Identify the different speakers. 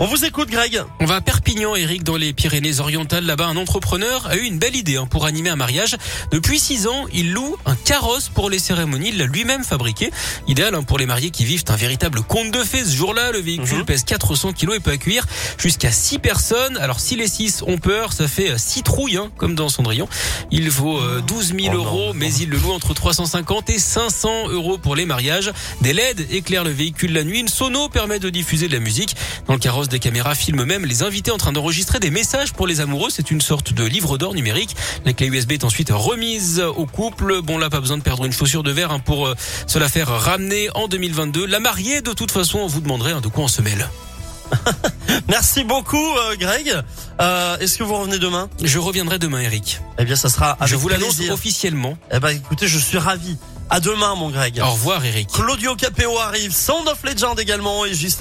Speaker 1: On vous écoute, Greg.
Speaker 2: On va à Perpignan, Eric, dans les Pyrénées-Orientales. Là-bas, un entrepreneur a eu une belle idée hein, pour animer un mariage. Depuis six ans, il loue un carrosse pour les cérémonies. Il l'a lui-même fabriqué. Idéal hein, pour les mariés qui vivent un véritable conte de fées. Ce jour-là, le véhicule
Speaker 1: Mhm.
Speaker 2: pèse 400 kilos et peut accueillir jusqu'à six personnes. Alors, si les six ont peur, ça fait euh, six trouilles, hein, comme dans Cendrillon. Il vaut euh, 12 000
Speaker 1: Oh non.
Speaker 2: euros, mais il le loue entre 350 et 500 euros pour les mariages. Des LED éclairent le véhicule la nuit. Une sono permet de diffuser de la musique. Dans le carrosse, des caméras filment même les invités en train d'enregistrer des messages pour les amoureux. C'est une sorte de livre d'or numérique. La clé USB est ensuite remise au couple. Bon, là, pas besoin de perdre une chaussure de verre hein, pour euh, se la faire ramener en 2022. La mariée, de toute façon, on vous demanderait hein, de quoi on se mêle.
Speaker 1: Merci beaucoup, euh, Greg. Euh, Est-ce que vous revenez demain?
Speaker 2: Je reviendrai demain, Eric.
Speaker 1: Eh bien, ça sera avec
Speaker 2: je vous l'annonce officiellement.
Speaker 1: Eh ben, écoutez, je suis ravi. À demain, mon Greg.
Speaker 2: Au revoir, Eric.
Speaker 1: Claudio Capéo arrive, Sound of Legend également, et juste